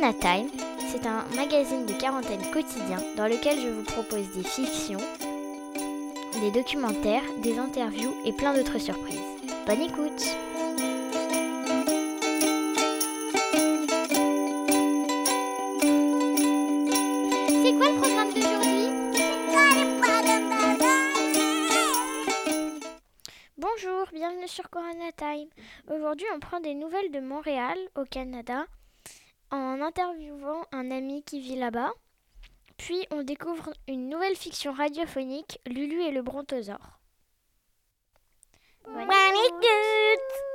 Corona Time, c'est un magazine de quarantaine quotidien dans lequel je vous propose des fictions, des documentaires, des interviews et plein d'autres surprises. Bonne écoute C'est quoi le programme d'aujourd'hui? Bonjour, bienvenue sur Corona Time. Aujourd'hui, on prend des nouvelles de Montréal, au Canada, en interviewant un ami qui vit là-bas. Puis, on découvre une nouvelle fiction radiophonique, Lulu et le brontosaure. Bonne écoute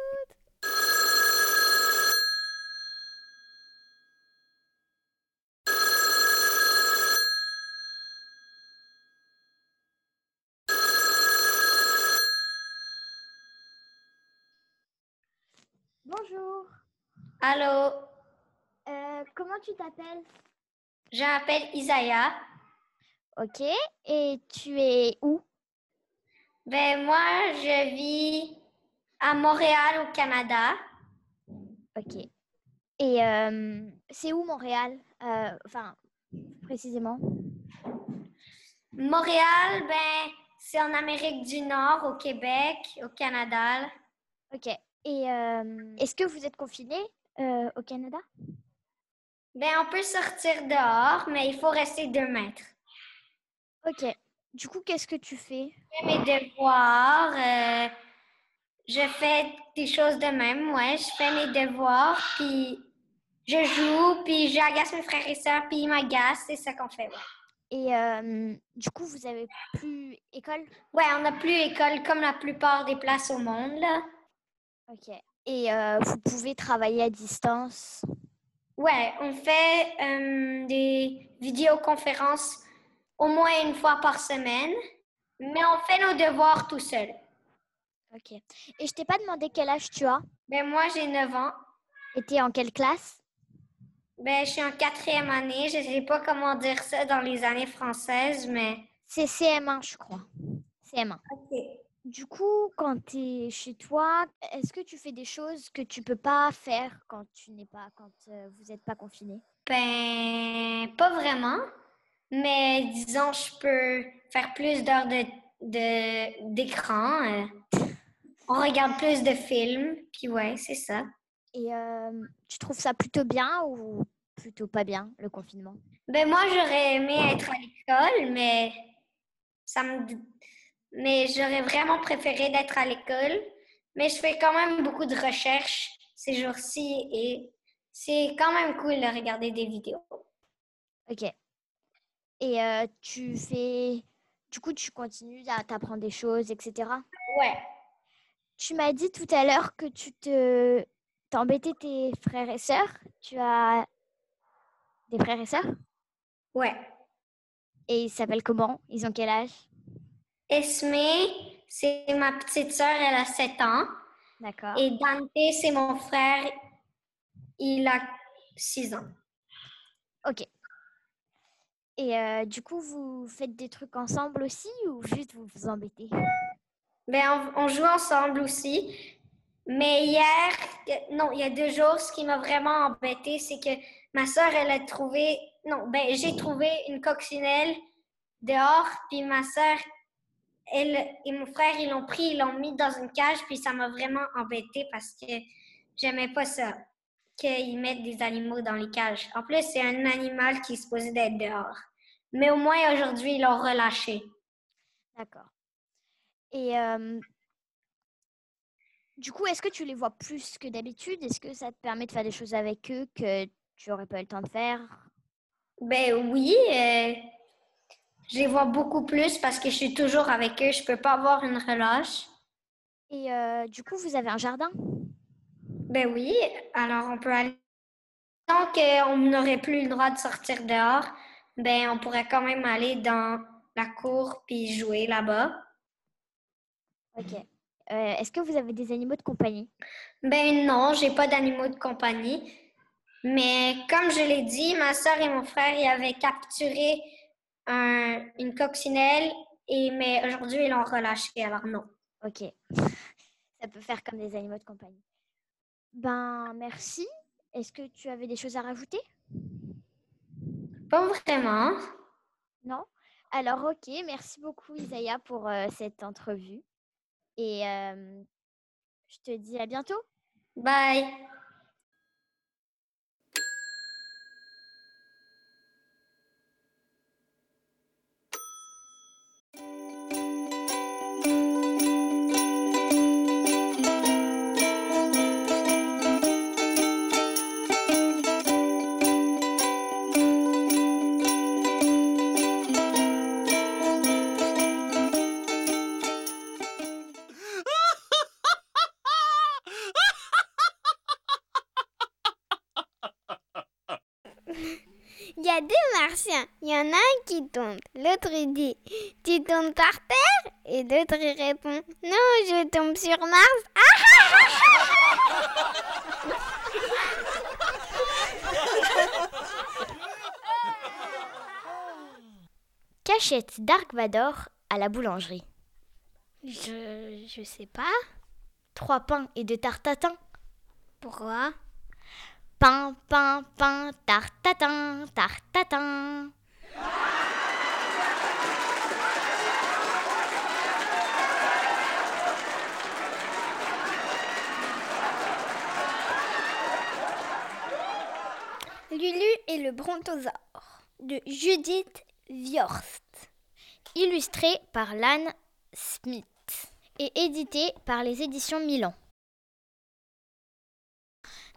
Bonjour, Allô, comment tu t'appelles? Je m'appelle Isaiah. Ok, et tu es où? Ben moi, je vis à Montréal au Canada. Ok. Et euh, c'est où Montréal? Euh, Enfin, précisément. Montréal, ben c'est en Amérique du Nord, au Québec, au Canada. Ok. Et euh, est-ce que vous êtes confiné euh, au Canada? Ben on peut sortir dehors, mais il faut rester deux mètres. Ok. Du coup, qu'est-ce que tu fais? Je fais mes devoirs. euh, je fais des choses de même, ouais. Je fais mes devoirs, puis je joue, puis j'agace mes frères et sœurs, puis ils m'agacent. C'est ça qu'on fait, ouais. Et euh, du coup, vous avez plus école? Ouais, on n'a plus école comme la plupart des places au monde, là. Ok. Et euh, vous pouvez travailler à distance? Ouais, on fait euh, des vidéoconférences au moins une fois par semaine, mais on fait nos devoirs tout seul. Ok. Et je t'ai pas demandé quel âge tu as? Ben moi, j'ai 9 ans. Et t'es en quelle classe? Ben, je suis en quatrième année. Je sais pas comment dire ça dans les années françaises, mais... C'est CM1, je crois. CM1. OK. Du coup, quand tu es chez toi, est-ce que tu fais des choses que tu peux pas faire quand tu n'es pas, quand euh, vous n'êtes pas confiné Ben, pas vraiment. Mais disons, je peux faire plus d'heures de, d'écran. euh. On regarde plus de films. Puis ouais, c'est ça. Et euh, tu trouves ça plutôt bien ou plutôt pas bien, le confinement? Ben moi, j'aurais aimé être à l'école, mais ça me... Mais j'aurais vraiment préféré d'être à l'école. Mais je fais quand même beaucoup de recherches ces jours-ci et c'est quand même cool de regarder des vidéos. Ok. Et euh, tu fais... Du coup, tu continues à t'apprendre des choses, etc. Ouais. Tu m'as dit tout à l'heure que tu te... T'embêtais tes frères et sœurs. Tu as des frères et sœurs? Ouais. Et ils s'appellent comment? Ils ont quel âge? Esme, c'est ma petite sœur, elle a 7 ans. D'accord. Et Dante, c'est mon frère, il a 6 ans. Ok. Et euh, du coup, vous faites des trucs ensemble aussi ou juste vous vous embêtez? Ben, on, on joue ensemble aussi. Mais hier, non, il y a deux jours, ce qui m'a vraiment embêté, c'est que ma soeur, elle a trouvé, non, ben, j'ai trouvé une coccinelle dehors, puis ma soeur, elle et mon frère, ils l'ont pris, ils l'ont mis dans une cage, puis ça m'a vraiment embêté parce que j'aimais pas ça, qu'ils mettent des animaux dans les cages. En plus, c'est un animal qui est supposé d'être dehors. Mais au moins, aujourd'hui, ils l'ont relâché. D'accord. Et euh, du coup, est-ce que tu les vois plus que d'habitude? Est-ce que ça te permet de faire des choses avec eux que tu n'aurais pas eu le temps de faire? Ben oui, euh, je les vois beaucoup plus parce que je suis toujours avec eux. Je peux pas avoir une relâche. Et euh, du coup, vous avez un jardin? Ben oui, alors on peut aller. Tant qu'on n'aurait plus le droit de sortir dehors, ben on pourrait quand même aller dans la cour puis jouer là-bas. Ok. Euh, est-ce que vous avez des animaux de compagnie? Ben non, j'ai pas d'animaux de compagnie. Mais comme je l'ai dit, ma soeur et mon frère y avaient capturé un- une coccinelle et mais aujourd'hui ils l'ont relâché. Alors non. Ok. Ça peut faire comme des animaux de compagnie. Ben, merci. Est-ce que tu avais des choses à rajouter? Pas vraiment. Non? Alors, ok, merci beaucoup Isaiah pour euh, cette entrevue. Et euh, je te dis à bientôt. Bye. Qui tombe. L'autre il dit Tu tombes par terre? Et l'autre il répond Non, je tombe sur Mars. Cachette Dark Vador à la boulangerie. Je, je sais pas. Trois pains et deux tartatins. Pourquoi? Pain, pain, pain, tartatin, tartatin. Lulu et le brontosaure de Judith Viorst. Illustré par Lan Smith et édité par les éditions Milan.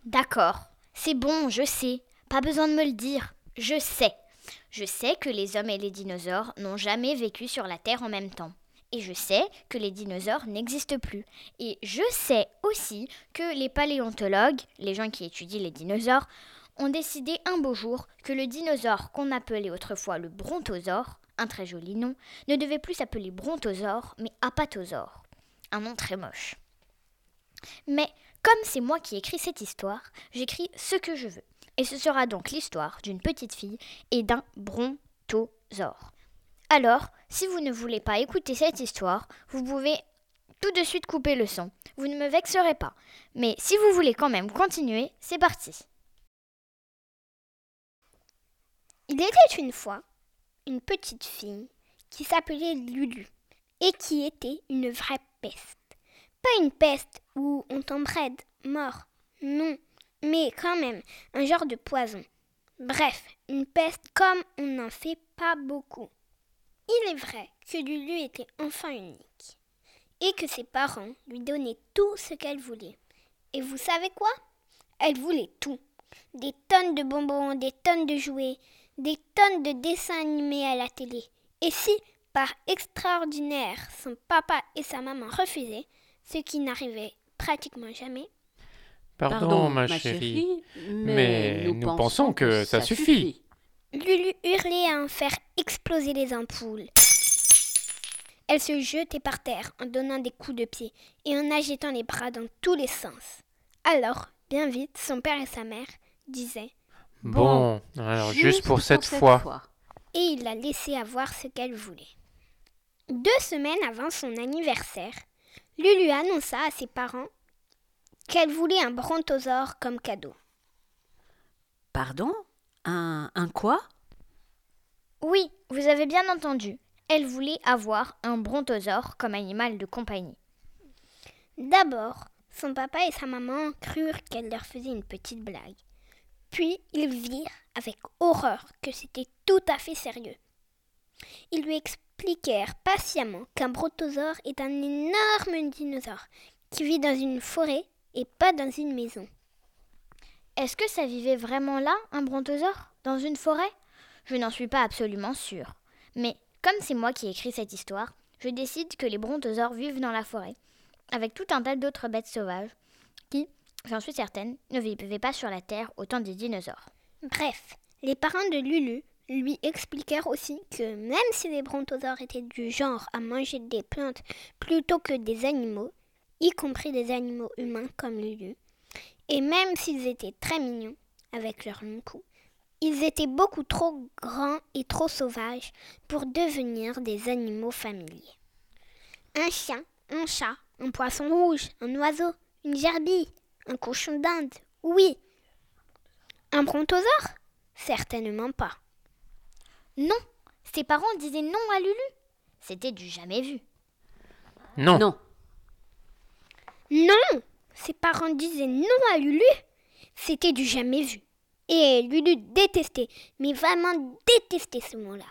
D'accord, c'est bon, je sais. Pas besoin de me le dire. Je sais. Je sais que les hommes et les dinosaures n'ont jamais vécu sur la Terre en même temps. Et je sais que les dinosaures n'existent plus. Et je sais aussi que les paléontologues, les gens qui étudient les dinosaures, ont décidé un beau jour que le dinosaure qu'on appelait autrefois le brontosaure, un très joli nom, ne devait plus s'appeler brontosaure, mais apatosaure. Un nom très moche. Mais comme c'est moi qui écris cette histoire, j'écris ce que je veux. Et ce sera donc l'histoire d'une petite fille et d'un brontosaure. Alors, si vous ne voulez pas écouter cette histoire, vous pouvez tout de suite couper le son. Vous ne me vexerez pas. Mais si vous voulez quand même continuer, c'est parti. Il était une fois une petite fille qui s'appelait Lulu et qui était une vraie peste. Pas une peste où on tombe raide, mort, non, mais quand même un genre de poison. Bref, une peste comme on n'en fait pas beaucoup. Il est vrai que Lulu était enfant unique et que ses parents lui donnaient tout ce qu'elle voulait. Et vous savez quoi? Elle voulait tout. Des tonnes de bonbons, des tonnes de jouets, des tonnes de dessins animés à la télé. Et si, par extraordinaire, son papa et sa maman refusaient, ce qui n'arrivait pratiquement jamais, Pardon, ma, chérie, mais, nous, pensons, que, ça suffit. Lulu hurlait à en faire exploser les ampoules. Elle se jetait par terre en donnant des coups de pied et en agitant les bras dans tous les sens. Alors, bien vite, son père et sa mère disaient Bon, alors juste, pour, cette, fois. et il la laissait avoir ce qu'elle voulait. Deux semaines avant son anniversaire, Lulu annonça à ses parents qu'elle voulait un brontosaure comme cadeau. Pardon? Un, un quoi? Oui, vous avez bien entendu. Elle voulait avoir un brontosaure comme animal de compagnie. D'abord, son papa et sa maman crurent qu'elle leur faisait une petite blague. Puis ils virent avec horreur que c'était tout à fait sérieux. Ils lui expliquèrent patiemment qu'un brontosaure est un énorme dinosaure qui vit dans une forêt et pas dans une maison. Est-ce que ça vivait vraiment là, un brontosaure Dans une forêt? Je n'en suis pas absolument sûre. Mais comme c'est moi qui ai écrit cette histoire, je décide que les brontosaures vivent dans la forêt, avec tout un tas d'autres bêtes sauvages, qui, j'en suis certaine, ne vivaient pas sur la Terre au temps des dinosaures. Bref, les parents de Lulu lui expliquèrent aussi que même si les brontosaures étaient du genre à manger des plantes plutôt que des animaux, y compris des animaux humains comme Lulu, et même s'ils étaient très mignons avec leurs longs coups, ils étaient beaucoup trop grands et trop sauvages pour devenir des animaux familiers. Un chien, un chat, un poisson rouge, un oiseau, une gerbille, un cochon d'Inde, oui. Un brontosaure? Certainement pas. Non, ses parents disaient non à Lulu. C'était du jamais vu. Non. Non. Non Ses parents disaient non à Lulu. C'était du jamais vu. Et Lulu détestait, mais vraiment détestait ce mot-là.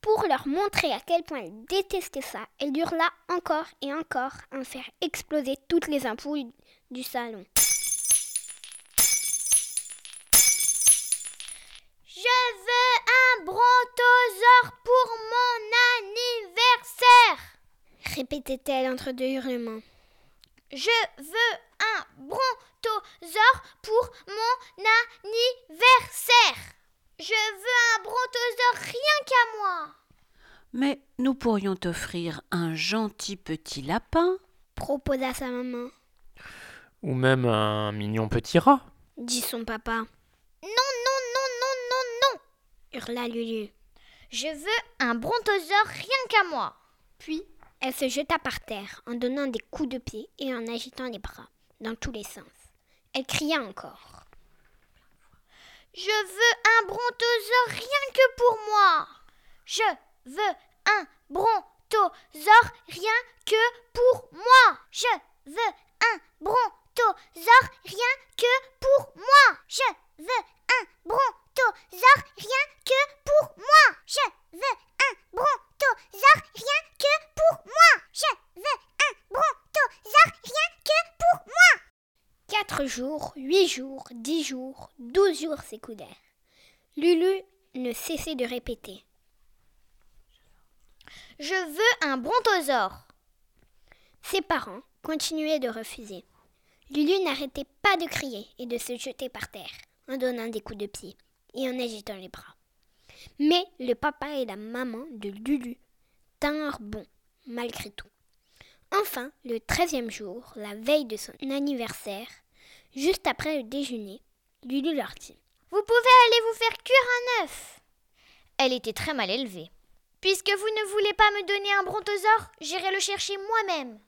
Pour leur montrer à quel point elle détestait ça, elle hurla encore et encore à en faire exploser toutes les ampoules du salon. Je veux un brontosaure pour mon anniversaire répétait-elle entre deux hurlements. Je veux un brontosaure pour mon anniversaire. Je veux un brontosaure rien qu'à moi. Mais nous pourrions t'offrir un gentil petit lapin, proposa sa maman. Ou même un mignon petit rat, dit son papa. Non, non, non, non, non, non, hurla Lulu. Je veux un brontosaure rien qu'à moi. Puis elle se jeta par terre en donnant des coups de pied et en agitant les bras dans tous les sens. Elle cria encore. Je veux un brontosaure rien que pour moi. Je veux un brontosaure rien que pour moi. Je veux un brontosaure rien que pour moi. Je veux un brontosaure rien que pour moi. Je veux un brontosaure rien que pour moi. Je veux un brontosaure rien que pour moi. Quatre jours, huit jours, dix jours, douze jours s'écoulèrent. Lulu ne cessait de répéter. Je veux un brontosaure. Ses parents continuaient de refuser. Lulu n'arrêtait pas de crier et de se jeter par terre, en donnant des coups de pied et en agitant les bras. Mais le papa et la maman de Lulu tinrent bon, malgré tout. Enfin, le treizième jour, la veille de son anniversaire, juste après le déjeuner, Lulu leur dit Vous pouvez aller vous faire cuire un œuf. Elle était très mal élevée. Puisque vous ne voulez pas me donner un brontosaure, j'irai le chercher moi-même.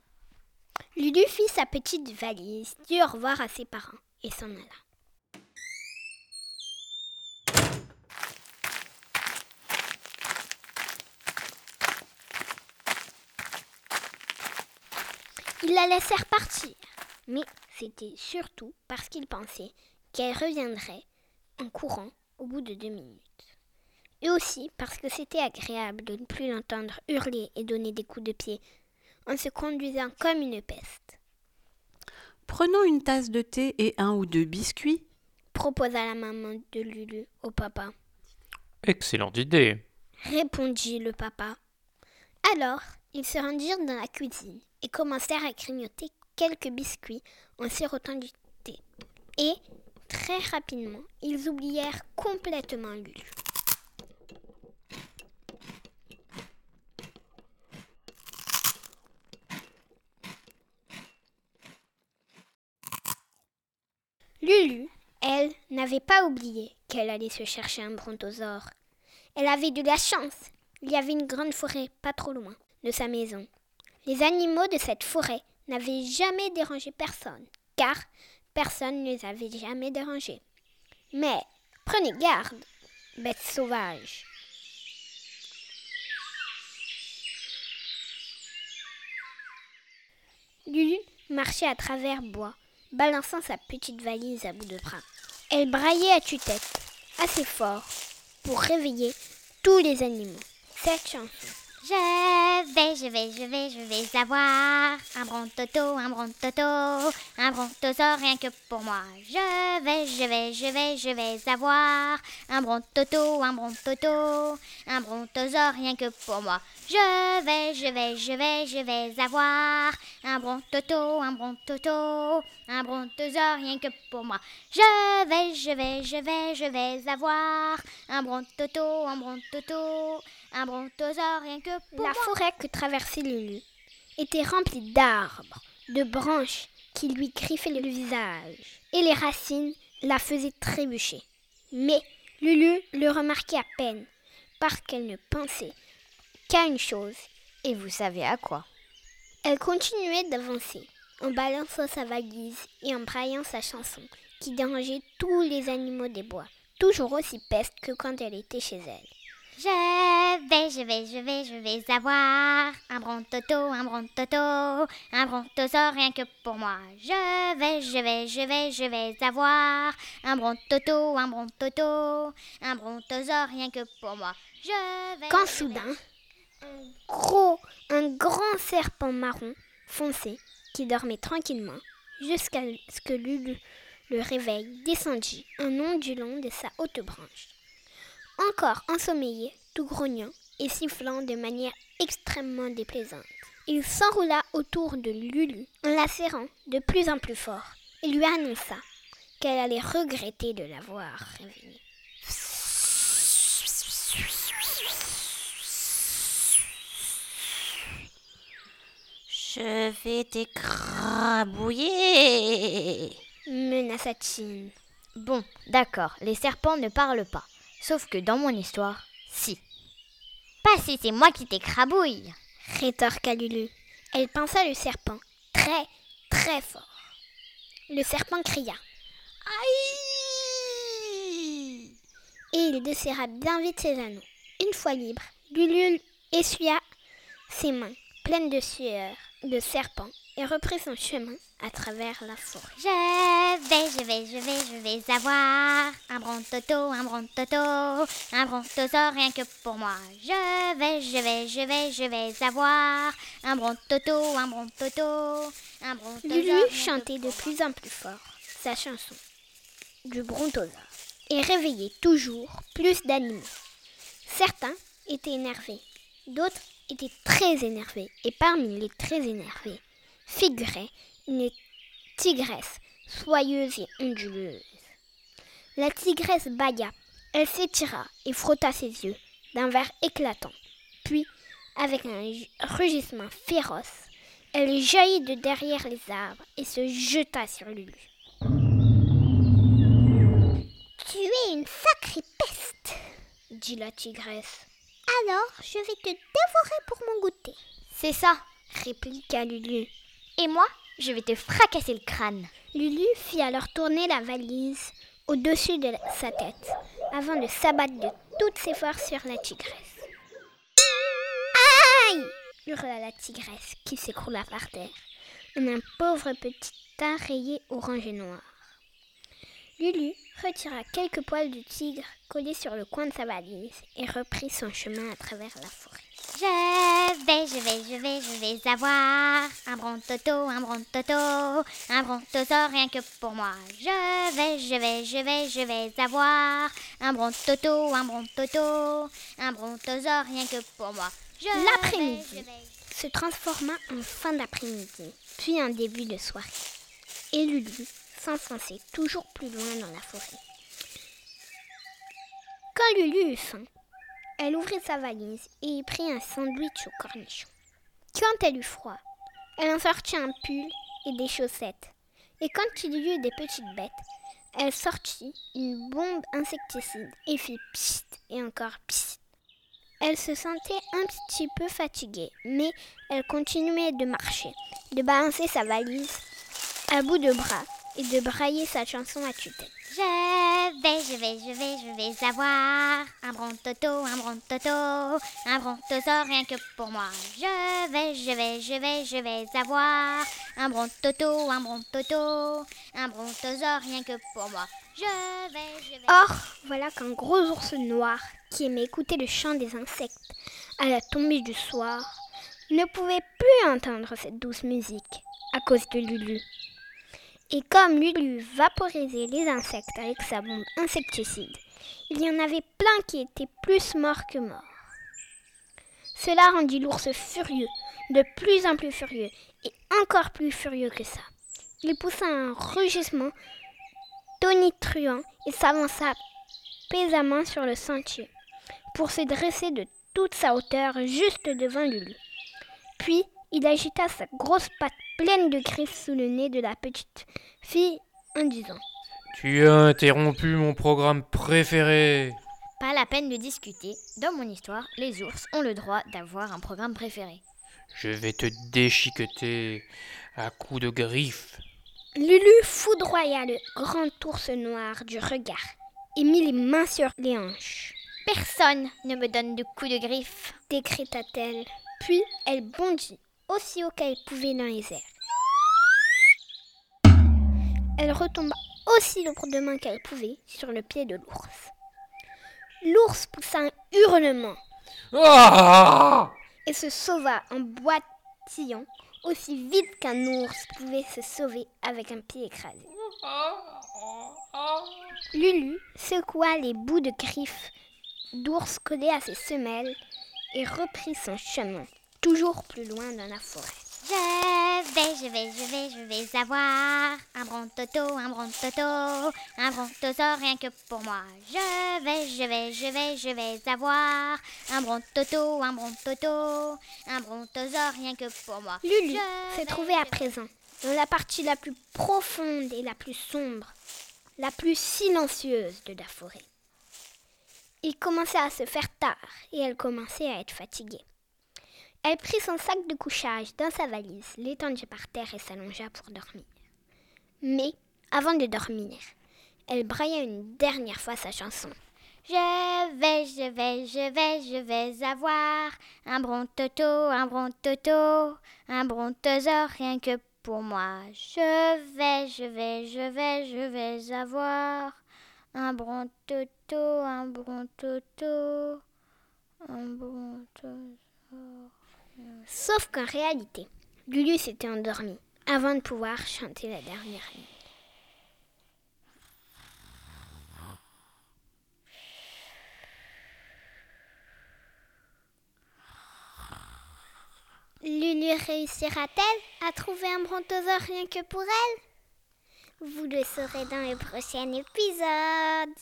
Lulu fit sa petite valise, dit au revoir à ses parents et s'en alla. Ils la laissèrent partir, mais c'était surtout parce qu'ils pensaient qu'elle reviendrait en courant au bout de deux minutes. Et aussi parce que c'était agréable de ne plus l'entendre hurler et donner des coups de pied en se conduisant comme une peste. Prenons une tasse de thé et un ou deux biscuits, proposa la maman de Lulu au papa. Excellente idée, répondit le papa. Alors, ils se rendirent dans la cuisine et commencèrent à grignoter quelques biscuits en sirotant du thé. Et, très rapidement, ils oublièrent complètement Lulu. Lulu, elle, n'avait pas oublié qu'elle allait se chercher un brontosaure. Elle avait de la chance. Il y avait une grande forêt pas trop loin de sa maison. Les animaux de cette forêt n'avaient jamais dérangé personne, car personne ne les avait jamais dérangés. Mais prenez garde, bêtes sauvages. Lulu marchait à travers bois, balançant sa petite valise à bout de bras. Elle braillait à tue-tête, assez fort, pour réveiller tous les animaux. Cette chanson je vais, je vais, je vais, je vais avoir un brontoto, un brontoto, un brontosaure rien que pour moi. Je vais, je vais, je vais, je vais avoir un brontoto, un brontoto, un brontosaure rien que pour moi. Je vais, je vais, je vais, je vais avoir un brontoto, un brontoto, un brontosaure rien que pour moi. Je vais, je vais, je vais, je vais avoir un brontoto, un brontoto, un brontosaure rien que la forêt que traversait Lulu était remplie d'arbres, de branches qui lui griffaient le visage, et les racines la faisaient trébucher. Mais Lulu le remarquait à peine, parce qu'elle ne pensait qu'à une chose, et vous savez à quoi? Elle continuait d'avancer, en balançant sa valise et en braillant sa chanson, qui dérangeait tous les animaux des bois, toujours aussi peste que quand elle était chez elle. Je vais, je vais, je vais, je vais avoir un brontoto, un brontoto, un brontosaure rien que pour moi. Je vais, je vais, je vais, je vais avoir un brontoto, un brontoto, un brontosaure rien que pour moi. Je vais. Quand soudain, un gros, un grand serpent marron foncé qui dormait tranquillement jusqu'à ce que Lulu le réveille descendit un ondulant de sa haute branche encore ensommeillé, tout grognant et sifflant de manière extrêmement déplaisante. Il s'enroula autour de Lulu en la serrant de plus en plus fort et lui annonça qu'elle allait regretter de l'avoir réveillé. Je vais t'écrabouiller, menaça-t-il. Bon, d'accord, les serpents ne parlent pas. Sauf que dans mon histoire, si. Pas si c'est moi qui t'écrabouille, rétorqua Lulu. Elle pensa le serpent très, très fort. Le serpent cria. Aïe Et il desserra bien vite ses anneaux. Une fois libre, Lulu essuya ses mains pleines de sueur de serpent et reprit son chemin à travers la forêt. Je vais, je vais, je vais, je vais avoir un brontoto, un brontoto, un brontosaure rien que pour moi. Je vais, je vais, je vais, je vais avoir un brontoto, un brontoto, un brontosaure. Lulu chantait de plus en plus fort sa chanson du brontosaure et réveillait toujours plus d'animaux. Certains étaient énervés, d'autres étaient très énervés et parmi les très énervés figurait une tigresse soyeuse et onduleuse. La tigresse bâilla. Elle s'étira et frotta ses yeux d'un verre éclatant. Puis, avec un rugissement féroce, elle jaillit de derrière les arbres et se jeta sur Lulu. Tu es une sacrée peste, dit la tigresse. Alors, je vais te dévorer pour mon goûter. C'est ça, répliqua Lulu. Et moi, je vais te fracasser le crâne. Lulu fit alors tourner la valise au-dessus de sa tête avant de s'abattre de toutes ses forces sur la tigresse. Aïe hurla la tigresse qui s'écroula par terre en un pauvre petit tas rayé orange et noir. Lulu retira quelques poils de tigre collés sur le coin de sa valise et reprit son chemin à travers la forêt. Je vais, je vais, je vais, je vais avoir un brontoto, un brontoto, un brontosaure rien que pour moi. Je vais, je vais, je vais, je vais avoir un brontoto, un brontoto, un brontosaure rien que pour moi. L'après-midi se transforma en fin d'après-midi, puis en début de soirée. Et Lulu s'enfonçait toujours plus loin dans la forêt. Quand Lulu eut faim, elle ouvrit sa valise et y prit un sandwich au cornichon. Quand elle eut froid, elle en sortit un pull et des chaussettes. Et quand il y eut des petites bêtes, elle sortit une bombe insecticide et fit psst et encore psst. Elle se sentait un petit peu fatiguée, mais elle continuait de marcher, de balancer sa valise à bout de bras et de brailler sa chanson à tue-tête. Je vais, je vais, je vais, je vais avoir un brontoto, un brontoto, un brontosaure rien que pour moi. Je vais, je vais, je vais, je vais avoir un brontoto, un brontoto, un brontosaure rien que pour moi. Je vais, je vais. Or, voilà qu'un gros ours noir qui aimait écouter le chant des insectes à la tombée du soir ne pouvait plus entendre cette douce musique à cause de Lulu. Et comme Lulu vaporisait les insectes avec sa bombe insecticide, il y en avait plein qui étaient plus morts que morts. Cela rendit l'ours furieux, de plus en plus furieux, et encore plus furieux que ça. Il poussa un rugissement tonitruant et s'avança pesamment sur le sentier pour se dresser de toute sa hauteur juste devant Lulu. Puis il agita sa grosse patte pleine de griffes sous le nez de la petite fille en disant Tu as interrompu mon programme préféré. Pas la peine de discuter. Dans mon histoire, les ours ont le droit d'avoir un programme préféré. Je vais te déchiqueter à coups de griffes. Lulu foudroya le grand ours noir du regard et mit les mains sur les hanches. Personne ne me donne de coups de griffe, décréta-t-elle. Puis elle bondit aussi haut qu'elle pouvait dans les airs. Elle retomba aussi lourdement qu'elle pouvait sur le pied de l'ours. L'ours poussa un hurlement et se sauva en boitillant aussi vite qu'un ours pouvait se sauver avec un pied écrasé. Lulu secoua les bouts de griffes d'ours collés à ses semelles et reprit son chemin, toujours plus loin dans la forêt. Je vais, je vais, je vais, je vais avoir un brontoto, un brontoto, un brontosaure rien que pour moi. Je vais, je vais, je vais, je vais avoir un brontoto, un brontoto, un brontosaure rien que pour moi. Lulu se trouvait à présent dans la partie la plus profonde et la plus sombre, la plus silencieuse de la forêt. Il commençait à se faire tard et elle commençait à être fatiguée. Elle prit son sac de couchage dans sa valise, l'étendit par terre et s'allongea pour dormir. Mais, avant de dormir, elle brailla une dernière fois sa chanson. Je vais, je vais, je vais, je vais avoir un brontoto, un brontoto, un brontosaure rien que pour moi. Je vais, je vais, je vais, je vais avoir un brontoto, un brontoto, un brontosaure. Sauf qu'en réalité, Lulu s'était endormie avant de pouvoir chanter la dernière ligne. Lulu réussira-t-elle à trouver un brontosaure rien que pour elle? Vous le saurez dans le prochain épisode.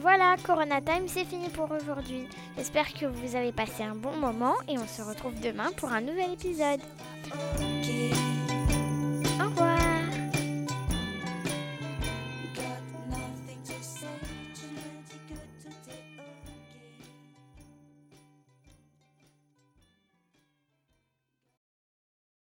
Voilà, Corona Time, c'est fini pour aujourd'hui. J'espère que vous avez passé un bon moment et on se retrouve demain pour un nouvel épisode.